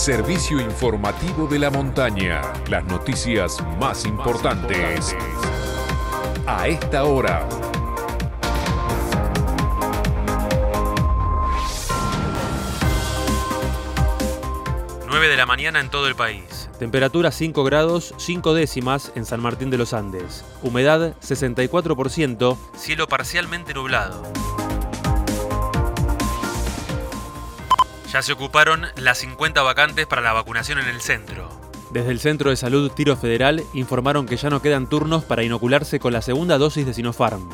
servicio informativo de la montaña. Las noticias más importantes. A esta hora. de la mañana en todo el país. Temperatura 5 grados 5 décimas en San Martín de los Andes. Humedad 64%. Cielo parcialmente nublado. Ya se ocuparon las 50 vacantes para la vacunación en el centro. Desde el Centro de Salud Tiro Federal informaron que ya no quedan turnos para inocularse con la segunda dosis de Sinopharm.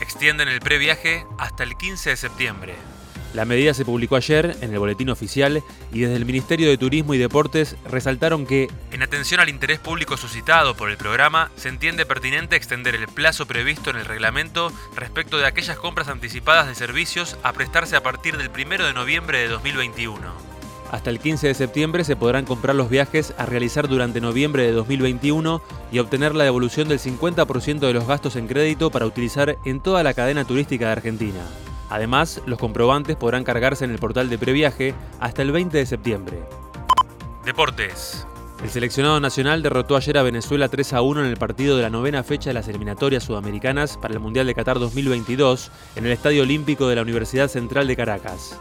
Extienden el previaje hasta el 15 de septiembre. La medida se publicó ayer en el boletín oficial y desde el Ministerio de Turismo y Deportes resaltaron que, en atención al interés público suscitado por el programa, se entiende pertinente extender el plazo previsto en el reglamento respecto de aquellas compras anticipadas de servicios a prestarse a partir del 1 de noviembre de 2021. Hasta el 15 de septiembre se podrán comprar los viajes a realizar durante noviembre de 2021 y obtener la devolución del 50% de los gastos en crédito para utilizar en toda la cadena turística de Argentina. Además, los comprobantes podrán cargarse en el portal de previaje hasta el 20 de septiembre. Deportes. El seleccionado nacional derrotó ayer a Venezuela 3 a 1 en el partido de la novena fecha de las eliminatorias sudamericanas para el Mundial de Qatar 2022 en el Estadio Olímpico de la Universidad Central de Caracas.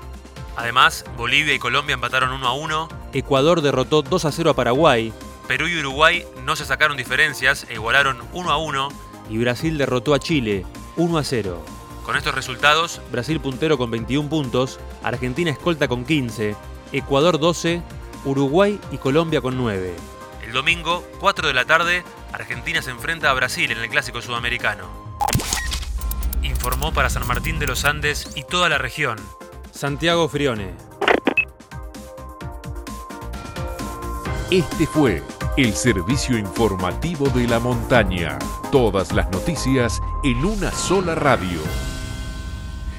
Además, Bolivia y Colombia empataron 1 a 1. Ecuador derrotó 2 a 0 a Paraguay. Perú y Uruguay no se sacaron diferencias e igualaron 1 a 1. Y Brasil derrotó a Chile 1 a 0. Con estos resultados, Brasil puntero con 21 puntos, Argentina escolta con 15, Ecuador 12, Uruguay y Colombia con 9. El domingo, 4 de la tarde, Argentina se enfrenta a Brasil en el Clásico Sudamericano. Informó para San Martín de los Andes y toda la región. Santiago Frione. Este fue el servicio informativo de la montaña. Todas las noticias en una sola radio.